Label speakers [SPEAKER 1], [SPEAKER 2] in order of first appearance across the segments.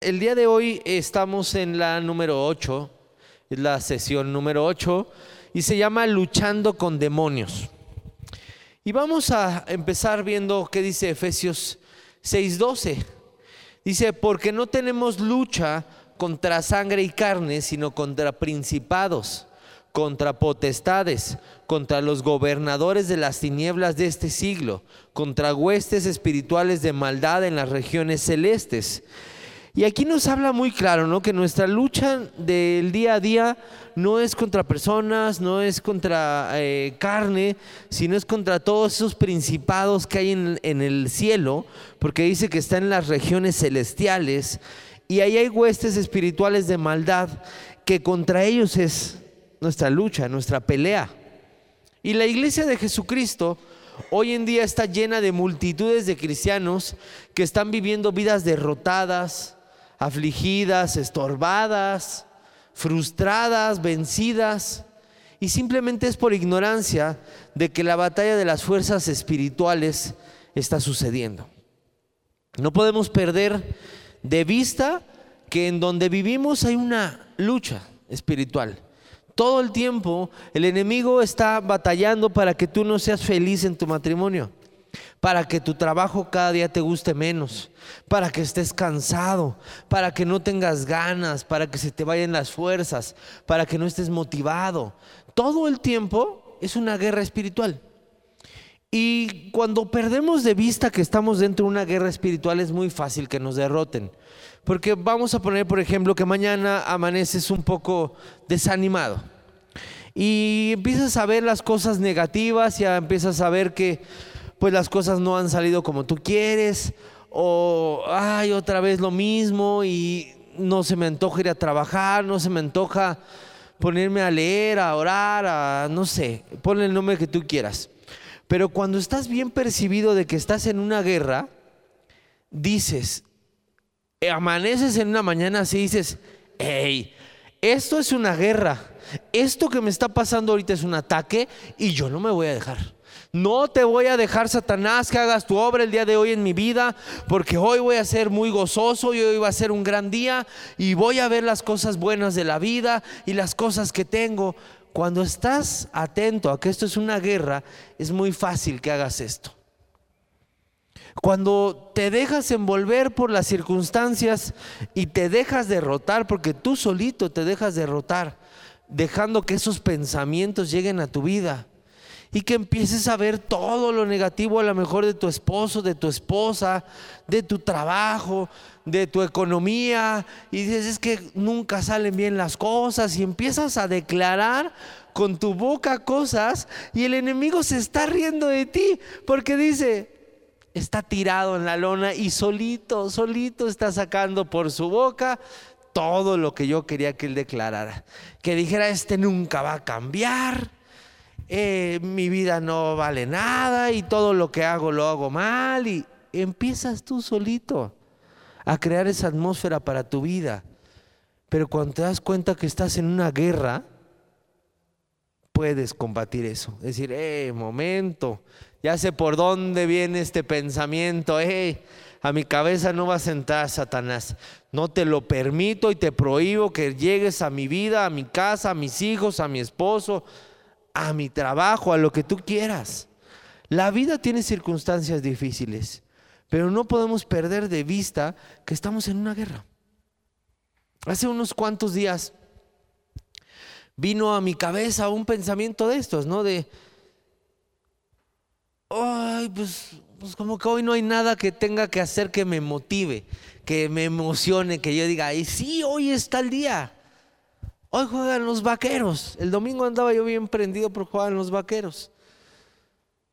[SPEAKER 1] El día de hoy estamos en la número 8, es la sesión número 8, y se llama Luchando con demonios. Y vamos a empezar viendo qué dice Efesios 6:12. Dice, porque no tenemos lucha contra sangre y carne, sino contra principados, contra potestades, contra los gobernadores de las tinieblas de este siglo, contra huestes espirituales de maldad en las regiones celestes. Y aquí nos habla muy claro, ¿no? Que nuestra lucha del día a día no es contra personas, no es contra eh, carne, sino es contra todos esos principados que hay en, en el cielo, porque dice que está en las regiones celestiales y ahí hay huestes espirituales de maldad que contra ellos es nuestra lucha, nuestra pelea. Y la iglesia de Jesucristo hoy en día está llena de multitudes de cristianos que están viviendo vidas derrotadas, afligidas, estorbadas, frustradas, vencidas. Y simplemente es por ignorancia de que la batalla de las fuerzas espirituales está sucediendo. No podemos perder de vista que en donde vivimos hay una lucha espiritual. Todo el tiempo el enemigo está batallando para que tú no seas feliz en tu matrimonio para que tu trabajo cada día te guste menos, para que estés cansado, para que no tengas ganas, para que se te vayan las fuerzas, para que no estés motivado. Todo el tiempo es una guerra espiritual. Y cuando perdemos de vista que estamos dentro de una guerra espiritual es muy fácil que nos derroten. Porque vamos a poner, por ejemplo, que mañana amaneces un poco desanimado. Y empiezas a ver las cosas negativas, ya empiezas a ver que pues las cosas no han salido como tú quieres, o ay, otra vez lo mismo y no se me antoja ir a trabajar, no se me antoja ponerme a leer, a orar, a no sé, ponle el nombre que tú quieras. Pero cuando estás bien percibido de que estás en una guerra, dices, amaneces en una mañana así dices, hey, esto es una guerra, esto que me está pasando ahorita es un ataque y yo no me voy a dejar. No te voy a dejar, Satanás, que hagas tu obra el día de hoy en mi vida, porque hoy voy a ser muy gozoso y hoy va a ser un gran día y voy a ver las cosas buenas de la vida y las cosas que tengo. Cuando estás atento a que esto es una guerra, es muy fácil que hagas esto. Cuando te dejas envolver por las circunstancias y te dejas derrotar, porque tú solito te dejas derrotar, dejando que esos pensamientos lleguen a tu vida, y que empieces a ver todo lo negativo a lo mejor de tu esposo, de tu esposa, de tu trabajo, de tu economía y dices es que nunca salen bien las cosas y empiezas a declarar con tu boca cosas y el enemigo se está riendo de ti porque dice, está tirado en la lona y solito, solito está sacando por su boca todo lo que yo quería que él declarara. Que dijera, este nunca va a cambiar eh, mi vida no vale nada y todo lo que hago lo hago mal y empiezas tú solito a crear esa atmósfera para tu vida. Pero cuando te das cuenta que estás en una guerra, puedes combatir eso. Es decir, eh, momento, ya sé por dónde viene este pensamiento, eh, a mi cabeza no vas a entrar Satanás. No te lo permito y te prohíbo que llegues a mi vida, a mi casa, a mis hijos, a mi esposo, a mi trabajo, a lo que tú quieras. La vida tiene circunstancias difíciles, pero no podemos perder de vista que estamos en una guerra. Hace unos cuantos días vino a mi cabeza un pensamiento de estos, ¿no? De, ay, pues, pues como que hoy no hay nada que tenga que hacer que me motive, que me emocione, que yo diga, ay, sí, hoy está el día. Hoy juegan los vaqueros. El domingo andaba yo bien prendido por jugar en los vaqueros.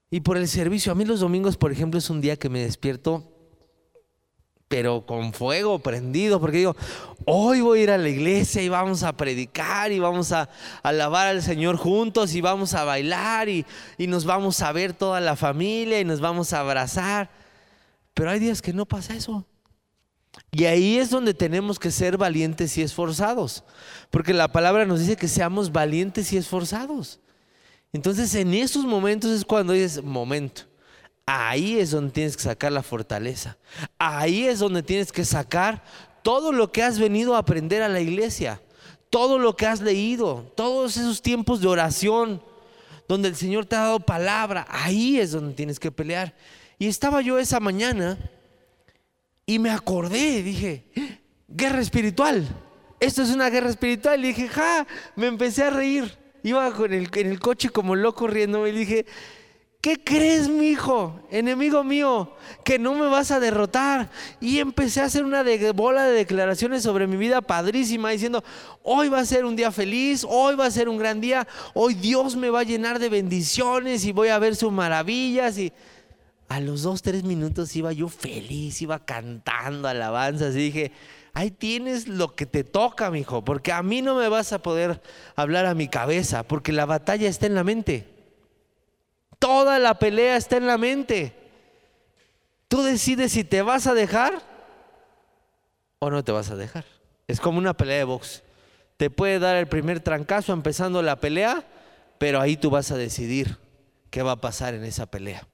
[SPEAKER 1] Y por el servicio. A mí los domingos, por ejemplo, es un día que me despierto, pero con fuego prendido, porque digo, hoy voy a ir a la iglesia y vamos a predicar y vamos a alabar al Señor juntos y vamos a bailar y, y nos vamos a ver toda la familia y nos vamos a abrazar. Pero hay días que no pasa eso. Y ahí es donde tenemos que ser valientes y esforzados, porque la palabra nos dice que seamos valientes y esforzados. Entonces en esos momentos es cuando dices, momento, ahí es donde tienes que sacar la fortaleza, ahí es donde tienes que sacar todo lo que has venido a aprender a la iglesia, todo lo que has leído, todos esos tiempos de oración donde el Señor te ha dado palabra, ahí es donde tienes que pelear. Y estaba yo esa mañana y me acordé, dije, guerra espiritual. Esto es una guerra espiritual. Y dije, ja, me empecé a reír. Iba con el, en el coche como loco riendo y dije, ¿qué crees, mi hijo, enemigo mío, que no me vas a derrotar? Y empecé a hacer una bola de declaraciones sobre mi vida padrísima, diciendo, hoy va a ser un día feliz, hoy va a ser un gran día, hoy Dios me va a llenar de bendiciones y voy a ver sus maravillas. Y a los dos, tres minutos iba yo feliz, iba cantando alabanzas y dije, ahí tienes lo que te toca, mi hijo, porque a mí no me vas a poder hablar a mi cabeza, porque la batalla está en la mente. Toda la pelea está en la mente. Tú decides si te vas a dejar o no te vas a dejar. Es como una pelea de box. Te puede dar el primer trancazo empezando la pelea, pero ahí tú vas a decidir qué va a pasar en esa pelea.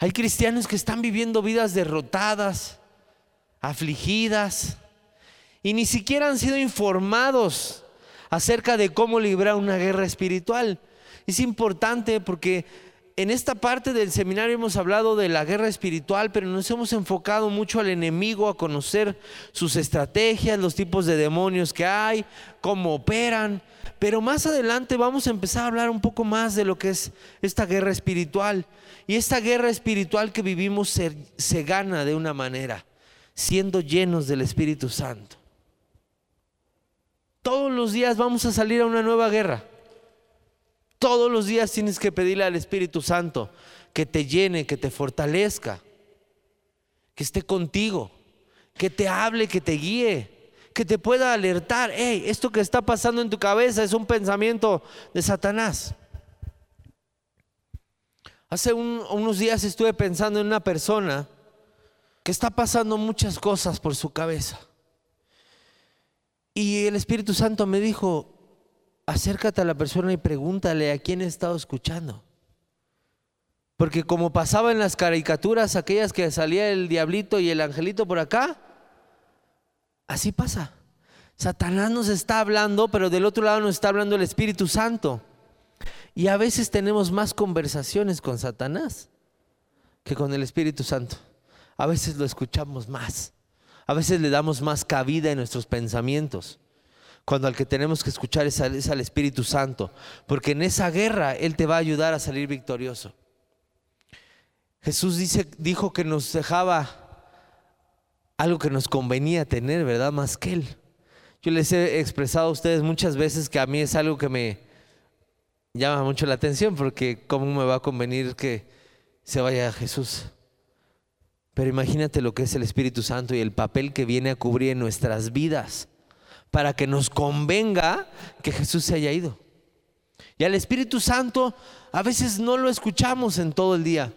[SPEAKER 1] Hay cristianos que están viviendo vidas derrotadas, afligidas, y ni siquiera han sido informados acerca de cómo librar una guerra espiritual. Es importante porque en esta parte del seminario hemos hablado de la guerra espiritual, pero nos hemos enfocado mucho al enemigo, a conocer sus estrategias, los tipos de demonios que hay, cómo operan. Pero más adelante vamos a empezar a hablar un poco más de lo que es esta guerra espiritual. Y esta guerra espiritual que vivimos se, se gana de una manera, siendo llenos del Espíritu Santo. Todos los días vamos a salir a una nueva guerra. Todos los días tienes que pedirle al Espíritu Santo que te llene, que te fortalezca, que esté contigo, que te hable, que te guíe, que te pueda alertar. Hey, esto que está pasando en tu cabeza es un pensamiento de Satanás. Hace unos días estuve pensando en una persona que está pasando muchas cosas por su cabeza. Y el Espíritu Santo me dijo, acércate a la persona y pregúntale a quién he estado escuchando. Porque como pasaba en las caricaturas, aquellas que salía el diablito y el angelito por acá, así pasa. Satanás nos está hablando, pero del otro lado nos está hablando el Espíritu Santo. Y a veces tenemos más conversaciones con Satanás que con el Espíritu Santo. A veces lo escuchamos más. A veces le damos más cabida en nuestros pensamientos cuando al que tenemos que escuchar es al, Espíritu Santo, porque en esa guerra Él te va a ayudar a salir victorioso. Jesús dice, dijo que nos dejaba algo que nos convenía tener, ¿verdad? Más que Él. Yo les he expresado a ustedes muchas veces que a mí es algo que me llama mucho la atención, porque ¿cómo me va a convenir que se vaya Jesús? Pero imagínate lo que es el Espíritu Santo y el papel que viene a cubrir en nuestras vidas para que nos convenga que Jesús se haya ido. Y al Espíritu Santo a veces no lo escuchamos en todo el día.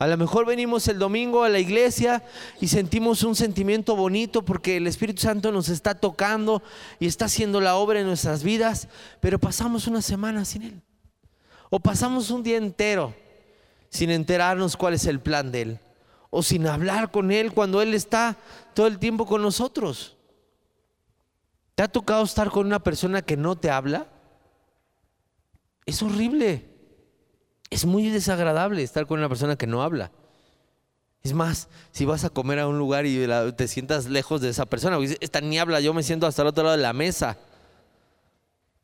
[SPEAKER 1] A lo mejor venimos el domingo a la iglesia y sentimos un sentimiento bonito porque el Espíritu Santo nos está tocando y está haciendo la obra en nuestras vidas, pero pasamos una semana sin Él. O pasamos un día entero sin enterarnos cuál es el plan de Él. O sin hablar con Él cuando Él está todo el tiempo con nosotros. ¿Te ha tocado estar con una persona que no te habla? Es horrible. Es muy desagradable estar con una persona que no habla. Es más, si vas a comer a un lugar y te sientas lejos de esa persona, esta ni habla, yo me siento hasta el otro lado de la mesa.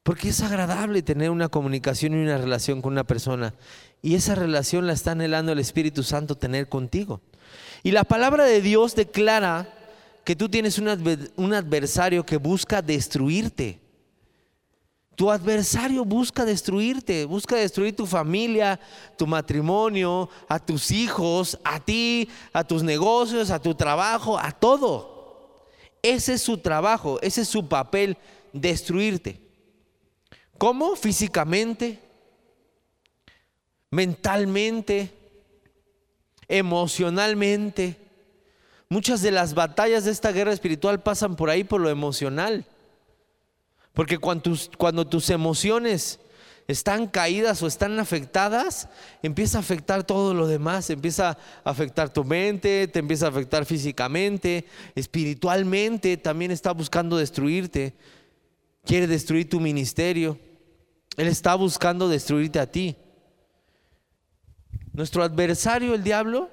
[SPEAKER 1] Porque es agradable tener una comunicación y una relación con una persona. Y esa relación la está anhelando el Espíritu Santo tener contigo. Y la palabra de Dios declara que tú tienes un, adversario que busca destruirte. Tu adversario busca destruirte, busca destruir tu familia, tu matrimonio, a tus hijos, a ti, a tus negocios, a tu trabajo, a todo. Ese es su trabajo, ese es su papel, destruirte. ¿Cómo? Físicamente, mentalmente, emocionalmente Muchas de las batallas de esta guerra espiritual pasan por ahí, por lo emocional. Porque cuando tus, emociones están caídas o están afectadas, empieza a afectar todo lo demás, empieza a afectar tu mente, te empieza a afectar físicamente, espiritualmente, también está buscando destruirte, quiere destruir tu ministerio, Él está buscando destruirte a ti. Nuestro adversario, el diablo,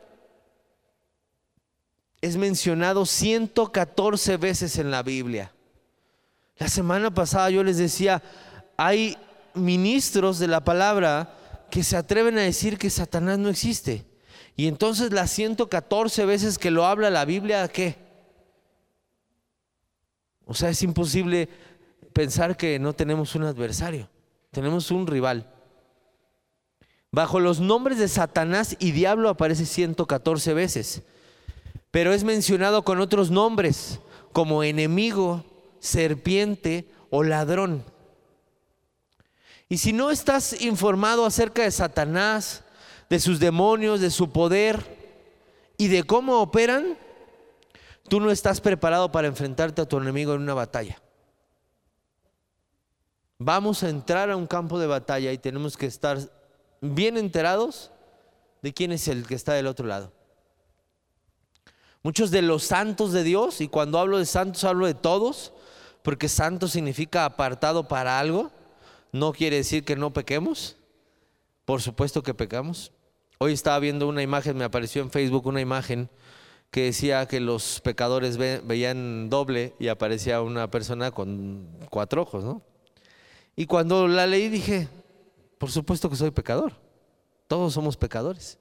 [SPEAKER 1] es mencionado 114 veces en la Biblia. La semana pasada yo les decía, hay ministros de la palabra que se atreven a decir que Satanás no existe. Y entonces las 114 veces que lo habla la Biblia, ¿qué? O sea, es imposible pensar que no tenemos un adversario, tenemos un rival. Bajo los nombres de Satanás y diablo aparece 114 veces, pero es mencionado con otros nombres, como enemigo, serpiente o ladrón. Y si no estás informado acerca de Satanás, de sus demonios, de su poder y de cómo operan, tú no estás preparado para enfrentarte a tu enemigo en una batalla. Vamos a entrar a un campo de batalla y tenemos que estar bien enterados de quién es el que está del otro lado. Muchos de los santos de Dios, y cuando hablo de santos hablo de todos, porque santo significa apartado para algo, no quiere decir que no pequemos. Por supuesto que pecamos. Hoy estaba viendo una imagen, me apareció en Facebook una imagen que decía que los pecadores veían doble y aparecía una persona con cuatro ojos, ¿no? Y cuando la leí dije, por supuesto que soy pecador. Todos somos pecadores.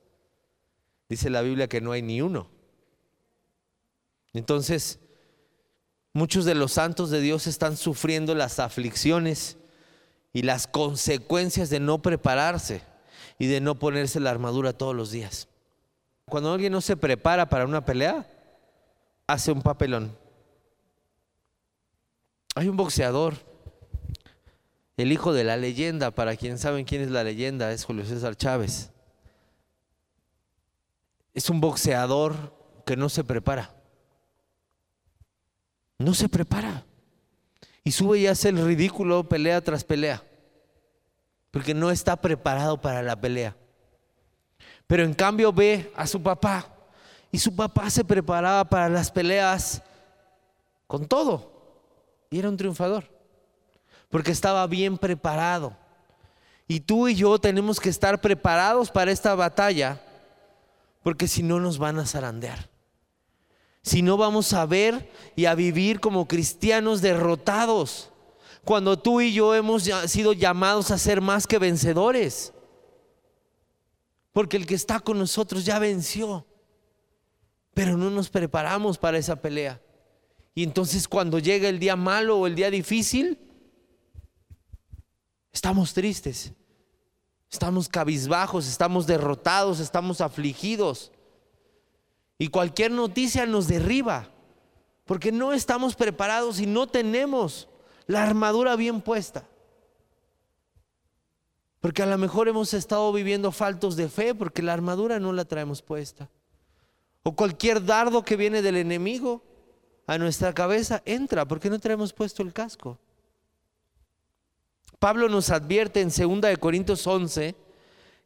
[SPEAKER 1] Dice la Biblia que no hay ni uno. Entonces, muchos de los santos de Dios están sufriendo las aflicciones y las consecuencias de no prepararse y de no ponerse la armadura todos los días. Cuando alguien no se prepara para una pelea, hace un papelón. Hay un boxeador, el hijo de la leyenda, para quien saben quién es la leyenda, es Julio César Chávez. Es un boxeador que no se prepara. No se prepara. Y sube y hace el ridículo pelea tras pelea. Porque no está preparado para la pelea. Pero en cambio ve a su papá. Y su papá se preparaba para las peleas con todo. Y era un triunfador. Porque estaba bien preparado. Y tú y yo tenemos que estar preparados para esta batalla. Porque si no nos van a zarandear si no vamos a ver y a vivir como cristianos derrotados, cuando tú y yo hemos sido llamados a ser más que vencedores. Porque el que está con nosotros ya venció, pero no nos preparamos para esa pelea. Y entonces cuando llega el día malo o el día difícil, estamos tristes, estamos cabizbajos, estamos derrotados, estamos afligidos. Y cualquier noticia nos derriba, porque no estamos preparados y no tenemos la armadura bien puesta. Porque a lo mejor hemos estado viviendo faltos de fe porque la armadura no la traemos puesta. O cualquier dardo que viene del enemigo a nuestra cabeza entra porque no traemos puesto el casco. Pablo nos advierte en 2 Corintios 11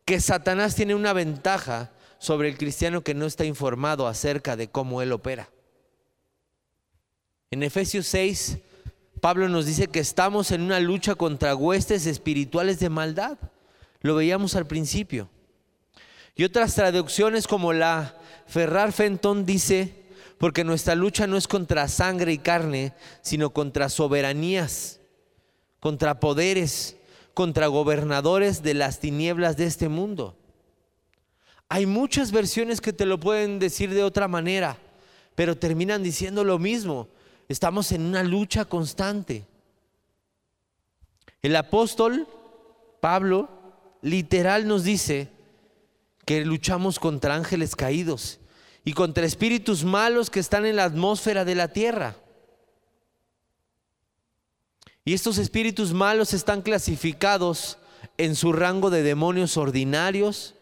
[SPEAKER 1] que Satanás tiene una ventaja sobre el cristiano que no está informado acerca de cómo Él opera. En Efesios 6, Pablo nos dice que estamos en una lucha contra huestes espirituales de maldad. Lo veíamos al principio. Y otras traducciones como la Ferrar Fenton dice, porque nuestra lucha no es contra sangre y carne, sino contra soberanías, contra poderes, contra gobernadores de las tinieblas de este mundo hay muchas versiones que te lo pueden decir de otra manera, pero terminan diciendo lo mismo. Estamos en una lucha constante. El apóstol Pablo literal nos dice que luchamos contra ángeles caídos y contra espíritus malos que están en la atmósfera de la tierra. Y estos espíritus malos están clasificados en su rango de demonios ordinarios,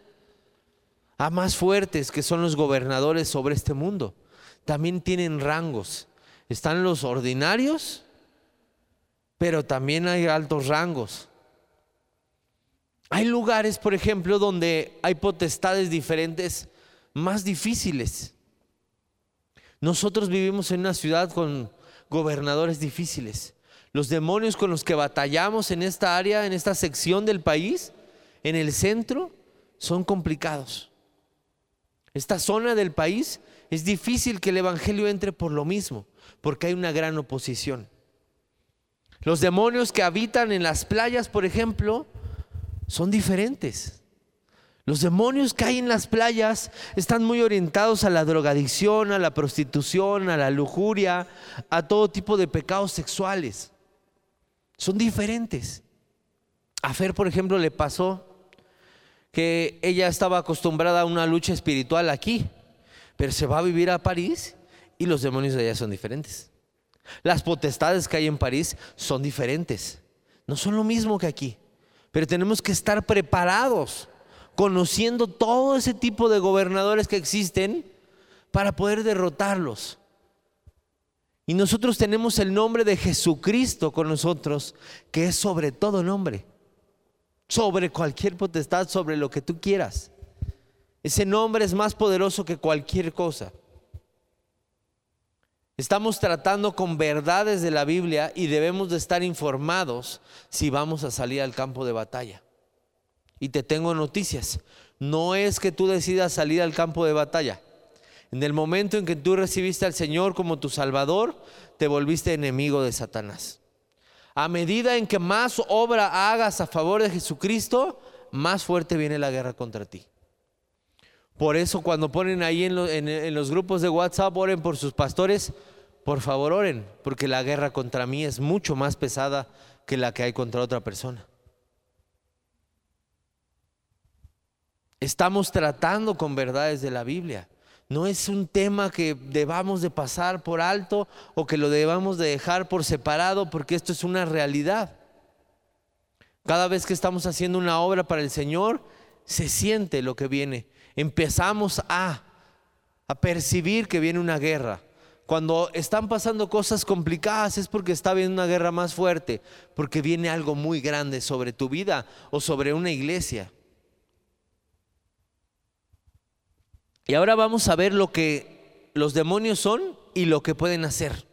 [SPEAKER 1] a más fuertes que son los gobernadores sobre este mundo. También tienen rangos. Están los ordinarios, pero también hay altos rangos. Hay lugares, por ejemplo, donde hay potestades diferentes más difíciles. Nosotros vivimos en una ciudad con gobernadores difíciles. Los demonios con los que batallamos en esta área, en esta sección del país, en el centro, son complicados. Esta zona del país es difícil que el Evangelio entre por lo mismo, porque hay una gran oposición. Los demonios que habitan en las playas, por ejemplo, son diferentes. Los demonios que hay en las playas están muy orientados a la drogadicción, a la prostitución, a la lujuria, a todo tipo de pecados sexuales. Son diferentes. A Fer, por ejemplo, le pasó que ella estaba acostumbrada a una lucha espiritual aquí, pero se va a vivir a París y los demonios de allá son diferentes. Las potestades que hay en París son diferentes. No son lo mismo que aquí. Pero tenemos que estar preparados, conociendo todo ese tipo de gobernadores que existen para poder derrotarlos. Y nosotros tenemos el nombre de Jesucristo con nosotros, que es sobre todo nombre, sobre cualquier potestad, sobre lo que tú quieras. Ese nombre es más poderoso que cualquier cosa. Estamos tratando con verdades de la Biblia y debemos de estar informados si vamos a salir al campo de batalla. Y te tengo noticias. No es que tú decidas salir al campo de batalla. En el momento en que tú recibiste al Señor como tu Salvador, te volviste enemigo de Satanás. A medida en que más obra hagas a favor de Jesucristo, más fuerte viene la guerra contra ti. Por eso cuando ponen ahí en, los grupos de WhatsApp, oren por sus pastores, por favor oren, porque la guerra contra mí es mucho más pesada que la que hay contra otra persona. Estamos tratando con verdades de la Biblia. No es un tema que debamos de pasar por alto o que lo debamos de dejar por separado porque esto es una realidad. Cada vez que estamos haciendo una obra para el Señor, se siente lo que viene empezamos a, a percibir que viene una guerra. Cuando están pasando cosas complicadas es porque está viendo una guerra más fuerte, porque viene algo muy grande sobre tu vida o sobre una iglesia. Y ahora vamos a ver lo que los demonios son y lo que pueden hacer.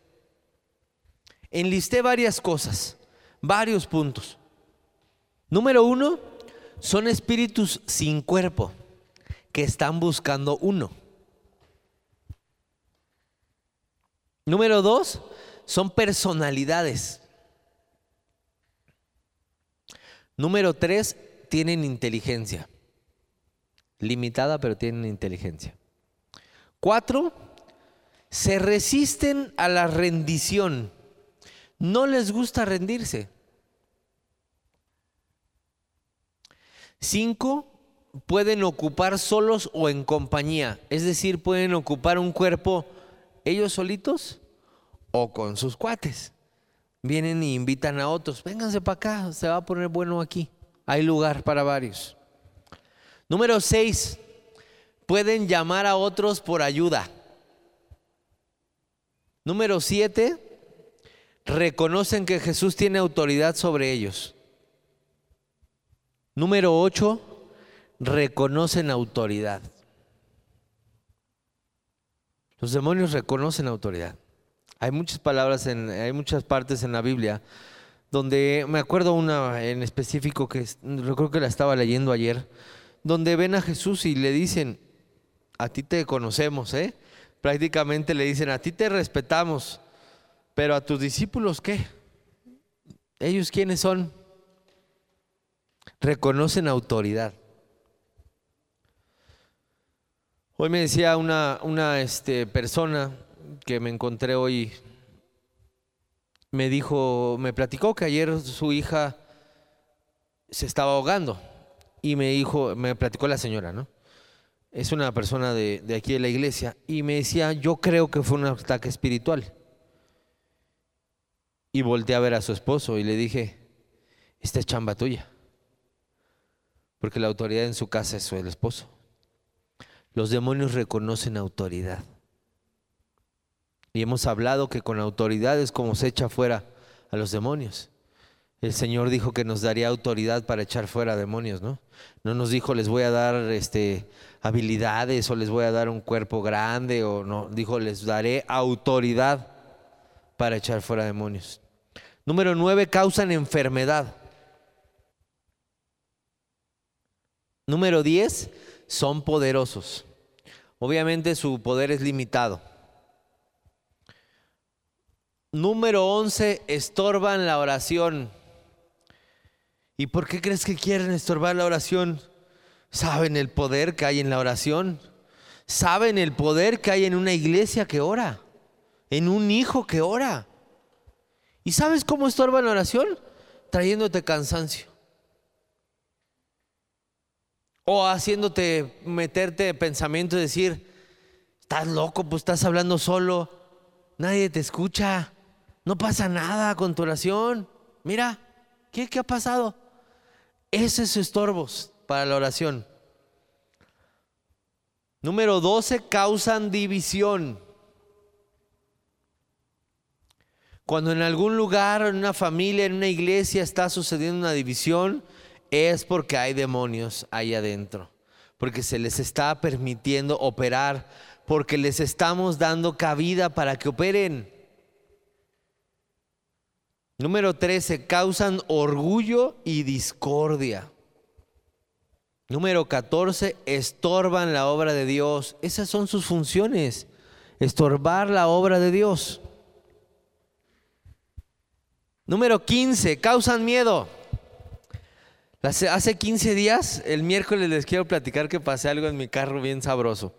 [SPEAKER 1] Enlisté varias cosas, varios puntos. Número uno, son espíritus sin cuerpo que están buscando uno. Número dos, son personalidades. Número tres, tienen inteligencia. Limitada, pero tienen inteligencia. Cuatro, se resisten a la rendición. No les gusta rendirse. Cinco, pueden ocupar solos o en compañía, es decir, pueden ocupar un cuerpo ellos solitos o con sus cuates. Vienen y invitan a otros, vénganse para acá, se va a poner bueno aquí, hay lugar para varios. Número seis, pueden llamar a otros por ayuda. Número siete, reconocen que Jesús tiene autoridad sobre ellos. Número ocho, reconocen autoridad. Los demonios reconocen autoridad. Hay muchas palabras, en, hay muchas partes en la Biblia donde me acuerdo una en específico que creo que la estaba leyendo ayer, donde ven a Jesús y le dicen, a ti te conocemos, ¿eh? Prácticamente le dicen, a ti te respetamos, pero a tus discípulos, ¿qué? ¿Ellos quiénes son? Reconocen autoridad. Hoy me decía una, una este, persona que me encontré hoy, me dijo, me platicó que ayer su hija se estaba ahogando y me dijo, me platicó la señora, ¿no? Es una persona de, aquí de la iglesia y me decía, yo creo que fue un ataque espiritual. Y volteé a ver a su esposo y le dije, esta es chamba tuya, porque la autoridad en su casa es el esposo. Los demonios reconocen autoridad. Y hemos hablado que con autoridad es como se echa fuera a los demonios. El Señor dijo que nos daría autoridad para echar fuera demonios, ¿no? No nos dijo les voy a dar este, habilidades o les voy a dar un cuerpo grande o no, dijo les daré autoridad para echar fuera demonios. Número nueve, causan enfermedad. Número diez, son poderosos. Obviamente su poder es limitado. Número once, estorban la oración. ¿Y por qué crees que quieren estorbar la oración? ¿Saben el poder que hay en la oración? ¿Saben el poder que hay en una iglesia que ora? ¿En un hijo que ora? ¿Y sabes cómo estorban la oración? Trayéndote cansancio. O haciéndote meterte pensamiento y decir, estás loco, pues estás hablando solo, nadie te escucha, no pasa nada con tu oración. Mira, ¿qué, qué ha pasado? Ese es estorbos para la oración. Número 12, causan división. Cuando en algún lugar, en una familia, en una iglesia está sucediendo una división, es porque hay demonios ahí adentro, porque se les está permitiendo operar, porque les estamos dando cabida para que operen. Número 13, causan orgullo y discordia. Número 14, estorban la obra de Dios. Esas son sus funciones, estorbar la obra de Dios. Número 15, causan miedo. Hace 15 días, el miércoles les quiero platicar que pasé algo en mi carro bien sabroso.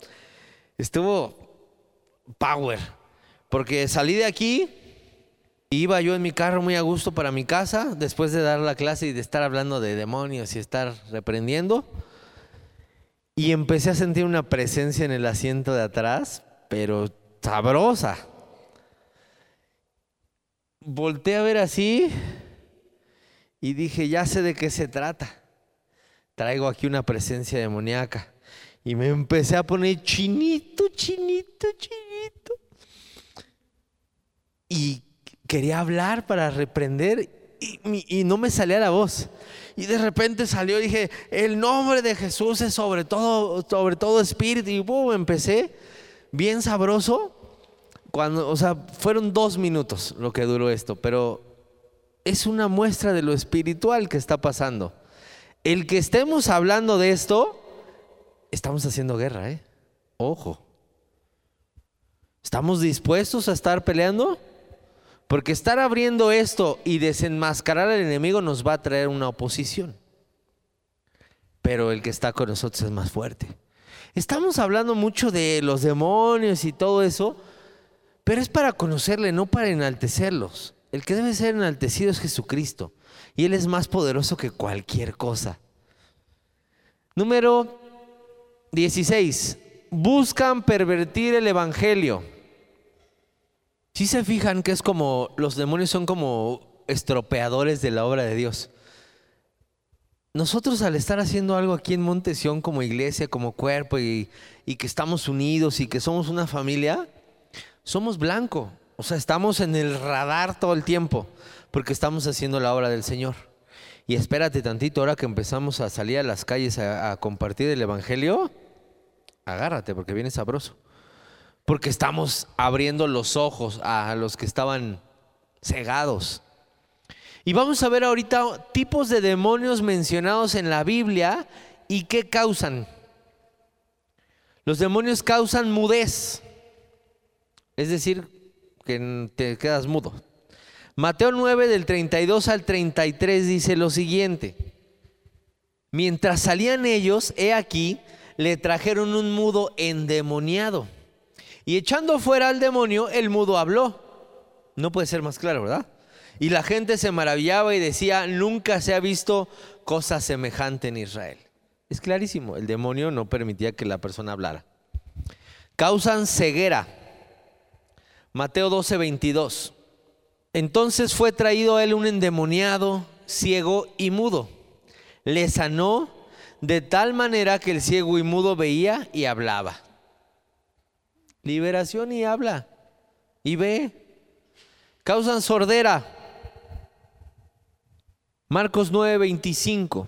[SPEAKER 1] Estuvo power, porque salí de aquí, iba yo en mi carro muy a gusto para mi casa, después de dar la clase y de estar hablando de demonios y estar reprendiendo. Y empecé a sentir una presencia en el asiento de atrás, pero sabrosa. Volté a ver así y dije, ya sé de qué se trata. Traigo aquí una presencia demoníaca. Y me empecé a poner chinito, chinito, chinito. Y quería hablar para reprender y, no me salía la voz. Y de repente salió, dije, el nombre de Jesús es sobre todo, sobre todo espíritu. Y empecé bien sabroso. Cuando, o sea, fueron dos minutos lo que duró esto, pero es una muestra de lo espiritual que está pasando. El que estemos hablando de esto, estamos haciendo guerra, ¿eh? Ojo. ¿Estamos dispuestos a estar peleando? Porque estar abriendo esto y desenmascarar al enemigo nos va a traer una oposición. Pero el que está con nosotros es más fuerte. Estamos hablando mucho de los demonios y todo eso, pero es para conocerle, no para enaltecerlos. El que debe ser enaltecido es Jesucristo. Y Él es más poderoso que cualquier cosa. Número 16. Buscan pervertir el Evangelio. Si se fijan que es como, los demonios son como estropeadores de la obra de Dios. Nosotros al estar haciendo algo aquí en Montesión como iglesia, como cuerpo y, que estamos unidos y que somos una familia, somos blanco. O sea, estamos en el radar todo el tiempo porque estamos haciendo la obra del Señor. Y espérate tantito, ahora que empezamos a salir a las calles a, a compartir el Evangelio, agárrate porque viene sabroso porque estamos abriendo los ojos a los que estaban cegados. Y vamos a ver ahorita tipos de demonios mencionados en la Biblia y qué causan. Los demonios causan mudez, es decir, que te quedas mudo. Mateo 9 del 32 al 33 dice lo siguiente. Mientras salían ellos, he aquí, le trajeron un mudo endemoniado y echando fuera al demonio, el mudo habló. No puede ser más claro, ¿verdad? Y la gente se maravillaba y decía, nunca se ha visto cosa semejante en Israel. Es clarísimo, el demonio no permitía que la persona hablara. Causan ceguera. Mateo 12, 22. Entonces fue traído a él un endemoniado, ciego y mudo. Le sanó de tal manera que el ciego y mudo veía y hablaba. Liberación y habla. Y ve. Causan sordera. Marcos 9:25.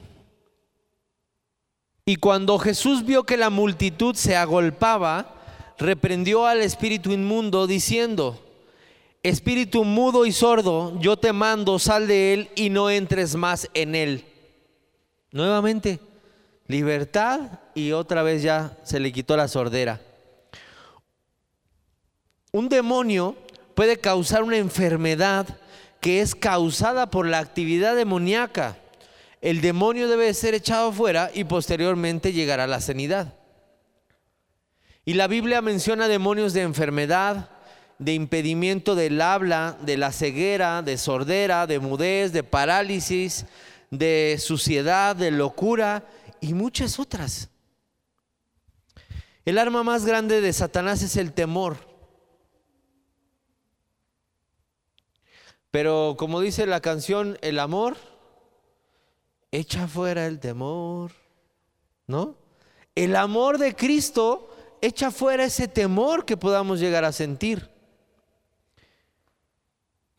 [SPEAKER 1] Y cuando Jesús vio que la multitud se agolpaba, reprendió al espíritu inmundo diciendo, Espíritu mudo y sordo, yo te mando, sal de él y no entres más en él. Nuevamente, libertad y otra vez ya se le quitó la sordera. Un demonio puede causar una enfermedad que es causada por la actividad demoníaca. El demonio debe ser echado fuera y posteriormente llegará la sanidad. Y la Biblia menciona demonios de enfermedad, de impedimento del habla, de la ceguera, de sordera, de mudez, de parálisis, de suciedad, de locura y muchas otras. El arma más grande de Satanás es el temor. Pero como dice la canción, el amor echa fuera el temor, ¿no? El amor de Cristo echa fuera ese temor que podamos llegar a sentir.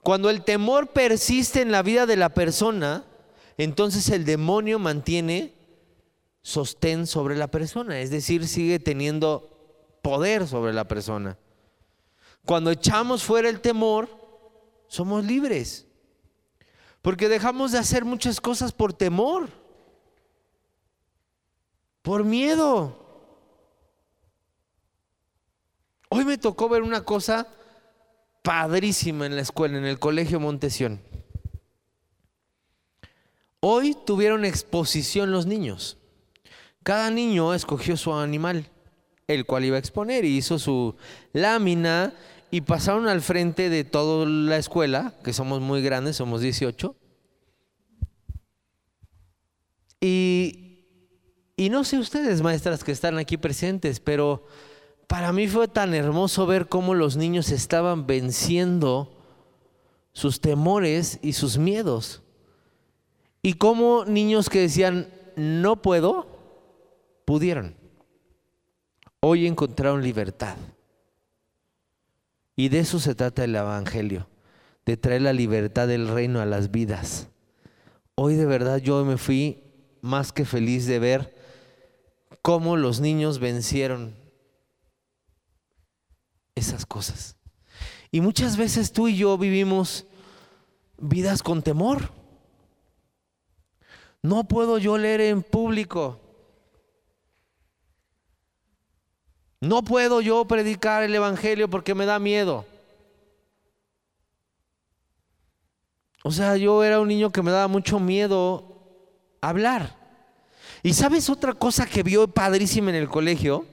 [SPEAKER 1] Cuando el temor persiste en la vida de la persona, entonces el demonio mantiene sostén sobre la persona, es decir, sigue teniendo poder sobre la persona. Cuando echamos fuera el temor, somos libres, porque dejamos de hacer muchas cosas por temor, por miedo. Hoy me tocó ver una cosa padrísima en la escuela, en el colegio Montesión. Hoy tuvieron exposición los niños. Cada niño escogió su animal, el cual iba a exponer, y hizo su lámina y pasaron al frente de toda la escuela, que somos muy grandes, somos 18. Y, y no sé ustedes, maestras que están aquí presentes, pero para mí fue tan hermoso ver cómo los niños estaban venciendo sus temores y sus miedos. Y cómo niños que decían, no puedo, pudieron. Hoy encontraron libertad. Y de eso se trata el Evangelio, de traer la libertad del reino a las vidas. Hoy de verdad yo me fui más que feliz de ver cómo los niños vencieron esas cosas. Y muchas veces tú y yo vivimos vidas con temor. No puedo yo leer en público. No puedo yo predicar el Evangelio porque me da miedo. O sea, yo era un niño que me daba mucho miedo hablar. ¿Y sabes otra cosa que vio padrísima en el colegio?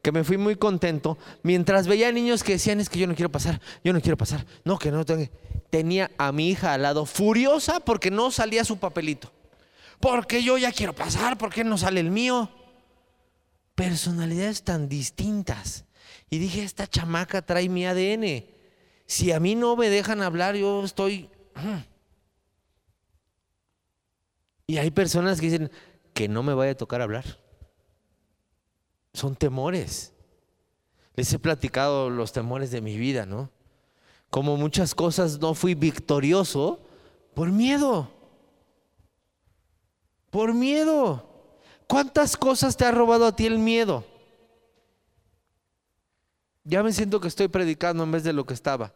[SPEAKER 1] que me fui muy contento, mientras veía niños que decían, es que yo no quiero pasar, yo no quiero pasar, no, que no tengo. Tenía a mi hija al lado furiosa porque no salía su papelito. Porque yo ya quiero pasar, ¿por qué no sale el mío? Personalidades tan distintas. Y dije, esta chamaca trae mi ADN. Si a mí no me dejan hablar, yo estoy... Y hay personas que dicen, que no me vaya a tocar hablar. Son temores. Les he platicado los temores de mi vida, ¿no? Como muchas cosas no fui victorioso por miedo. Por miedo. ¿Cuántas cosas te ha robado a ti el miedo? Ya me siento que estoy predicando en vez de lo que estaba.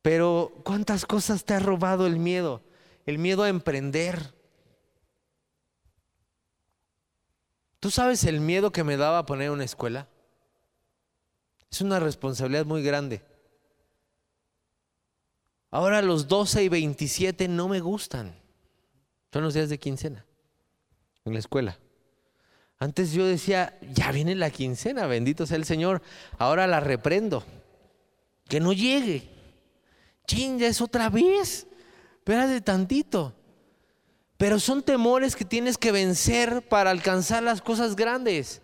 [SPEAKER 1] Pero ¿cuántas cosas te ha robado el miedo? El miedo a emprender, ¿Tú sabes el miedo que me daba poner una escuela? Es una responsabilidad muy grande. Ahora los 12 y 27 no me gustan. Son los días de quincena en la escuela. Antes yo decía, ya viene la quincena, bendito sea el Señor. Ahora la reprendo. Que no llegue. Chin, ya es otra vez. Espérate tantito. Pero son temores que tienes que vencer para alcanzar las cosas grandes.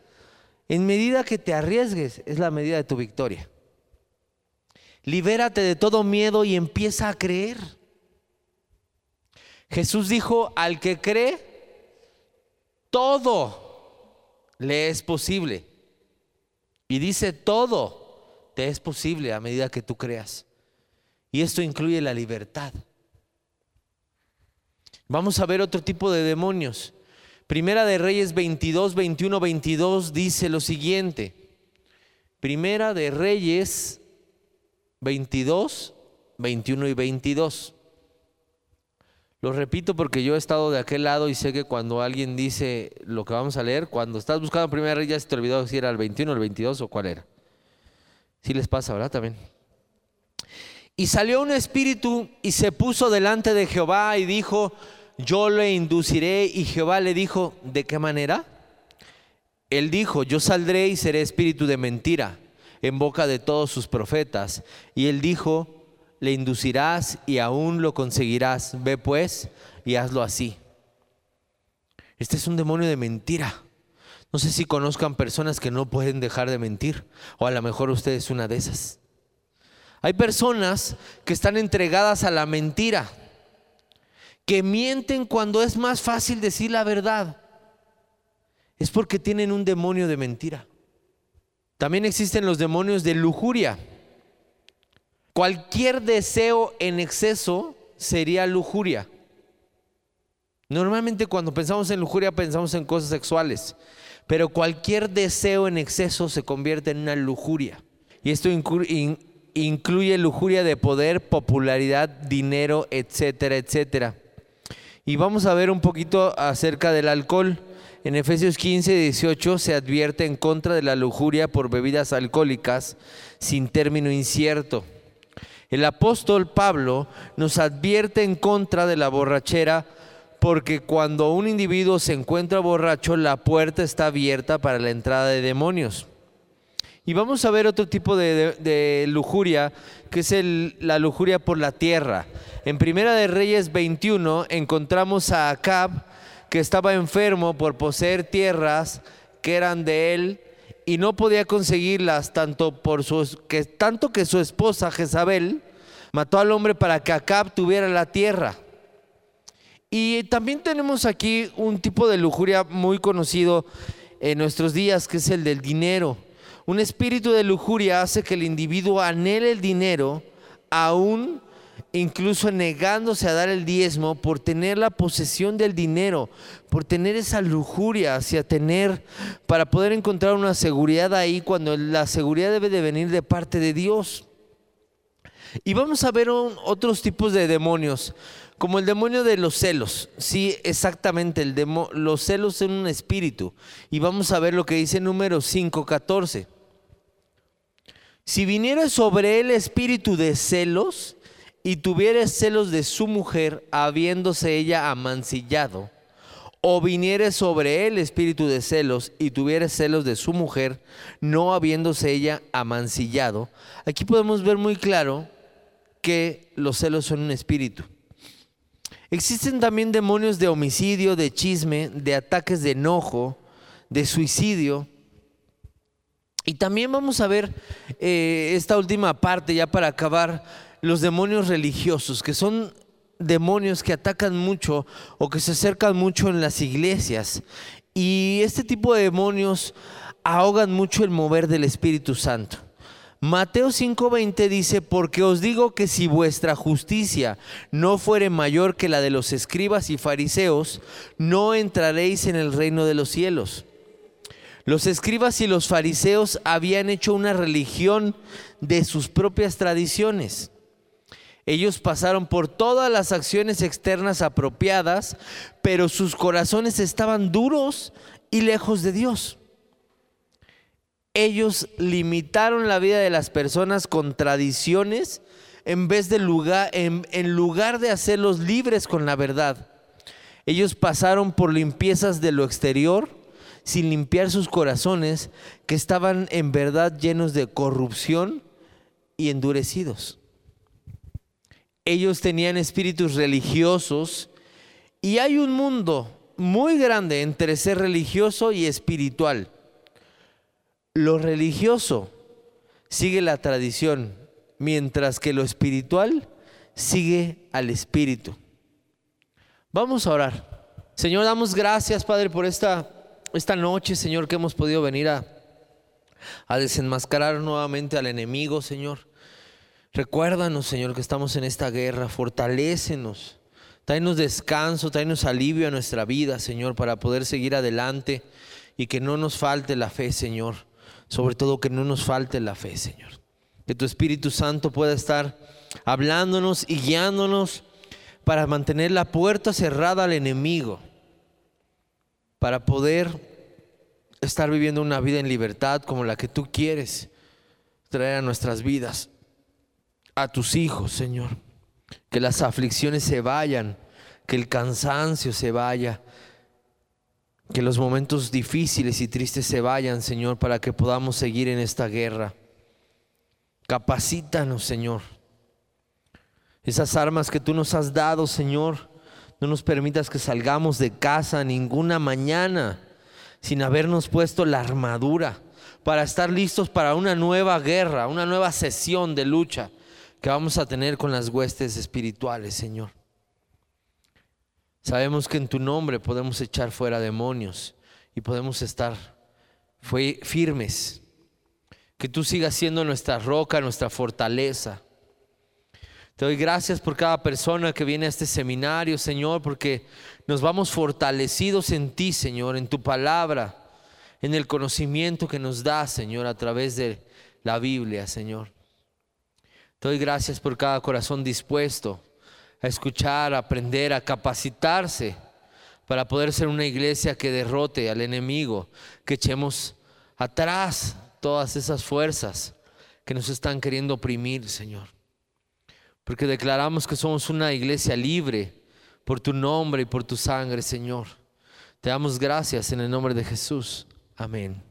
[SPEAKER 1] En medida que te arriesgues, es la medida de tu victoria. Libérate de todo miedo y empieza a creer. Jesús dijo, al que cree, todo le es posible. Y dice, todo te es posible a medida que tú creas. Y esto incluye la libertad. Vamos a ver otro tipo de demonios. Primera de Reyes 22, 21, 22 dice lo siguiente. Primera de Reyes 22, 21 y 22. Lo repito porque yo he estado de aquel lado y sé que cuando alguien dice lo que vamos a leer, cuando estás buscando Primera ya se te olvidó si era el 21, el 22 o cuál era. Sí les pasa, ¿verdad? También. Y salió un espíritu y se puso delante de Jehová y dijo, yo le induciré. Y Jehová le dijo, ¿de qué manera? Él dijo, yo saldré y seré espíritu de mentira en boca de todos sus profetas. Y él dijo, le inducirás y aún lo conseguirás. Ve pues y hazlo así. Este es un demonio de mentira. No sé si conozcan personas que no pueden dejar de mentir, o a lo mejor usted es una de esas. Hay personas que están entregadas a la mentira, que mienten cuando es más fácil decir la verdad. Es porque tienen un demonio de mentira. También existen los demonios de lujuria. Cualquier deseo en exceso sería lujuria. Normalmente cuando pensamos en lujuria pensamos en cosas sexuales, pero cualquier deseo en exceso se convierte en una lujuria. Y esto incluye lujuria de poder, popularidad, dinero, etcétera, etcétera. Y vamos a ver un poquito acerca del alcohol. En Efesios 15, 18 se advierte en contra de la lujuria por bebidas alcohólicas sin término incierto. El apóstol Pablo nos advierte en contra de la borrachera porque cuando un individuo se encuentra borracho, la puerta está abierta para la entrada de demonios. Y vamos a ver otro tipo de, lujuria, que es la lujuria por la tierra. En Primera de Reyes 21 encontramos a Acab, que estaba enfermo por poseer tierras que eran de él y no podía conseguirlas tanto por su que tanto que su esposa Jezabel mató al hombre para que Acab tuviera la tierra. Y también tenemos aquí un tipo de lujuria muy conocido en nuestros días, que es el del dinero. Un espíritu de lujuria hace que el individuo anhele el dinero, aún incluso negándose a dar el diezmo por tener la posesión del dinero, por tener esa lujuria hacia tener, para poder encontrar una seguridad ahí cuando la seguridad debe de venir de parte de Dios. Y vamos a ver otros tipos de demonios, como el demonio de los celos. Sí, exactamente, el los celos en un espíritu. Y vamos a ver lo que dice número 5, 14. Si viniera sobre él espíritu de celos y tuviera celos de su mujer, habiéndose ella amancillado, o viniera sobre él espíritu de celos y tuviera celos de su mujer, no habiéndose ella amancillado, aquí podemos ver muy claro que los celos son un espíritu. Existen también demonios de homicidio, de chisme, de ataques de enojo, de suicidio, y también vamos a ver eh, esta última parte ya para acabar, los demonios religiosos, que son demonios que atacan mucho o que se acercan mucho en las iglesias. Y este tipo de demonios ahogan mucho el mover del Espíritu Santo. Mateo 5:20 dice, porque os digo que si vuestra justicia no fuere mayor que la de los escribas y fariseos, no entraréis en el reino de los cielos. Los escribas y los fariseos habían hecho una religión de sus propias tradiciones. Ellos pasaron por todas las acciones externas apropiadas, pero sus corazones estaban duros y lejos de Dios. Ellos limitaron la vida de las personas con tradiciones en vez de lugar, en, lugar de hacerlos libres con la verdad. Ellos pasaron por limpiezas de lo exterior, sin limpiar sus corazones que estaban en verdad llenos de corrupción y endurecidos. Ellos tenían espíritus religiosos y hay un mundo muy grande entre ser religioso y espiritual. Lo religioso sigue la tradición, mientras que lo espiritual sigue al espíritu. Vamos a orar. Señor, damos gracias, Padre, por esta esta noche, Señor, que hemos podido venir a, a desenmascarar nuevamente al enemigo, Señor. Recuérdanos, Señor, que estamos en esta guerra, fortalécenos. Tráenos descanso, tráenos alivio a nuestra vida, Señor, para poder seguir adelante y que no nos falte la fe, Señor. Sobre todo que no nos falte la fe, Señor. Que tu Espíritu Santo pueda estar hablándonos y guiándonos para mantener la puerta cerrada al enemigo, para poder estar viviendo una vida en libertad como la que tú quieres traer a nuestras vidas, a tus hijos, Señor. Que las aflicciones se vayan, que el cansancio se vaya, que los momentos difíciles y tristes se vayan, Señor, para que podamos seguir en esta guerra. Capacítanos, Señor. Esas armas que tú nos has dado, Señor, no nos permitas que salgamos de casa ninguna mañana sin habernos puesto la armadura para estar listos para una nueva guerra, una nueva sesión de lucha que vamos a tener con las huestes espirituales, Señor. Sabemos que en tu nombre podemos echar fuera demonios y podemos estar firmes. Que tú sigas siendo nuestra roca, nuestra fortaleza. Te doy gracias por cada persona que viene a este seminario, Señor, porque nos vamos fortalecidos en ti, Señor, en tu palabra, en el conocimiento que nos da, Señor, a través de la Biblia, Señor. Doy gracias por cada corazón dispuesto a escuchar, a aprender, a capacitarse para poder ser una iglesia que derrote al enemigo, que echemos atrás todas esas fuerzas que nos están queriendo oprimir, Señor porque declaramos que somos una iglesia libre por tu nombre y por tu sangre, Señor. Te damos gracias en el nombre de Jesús. Amén.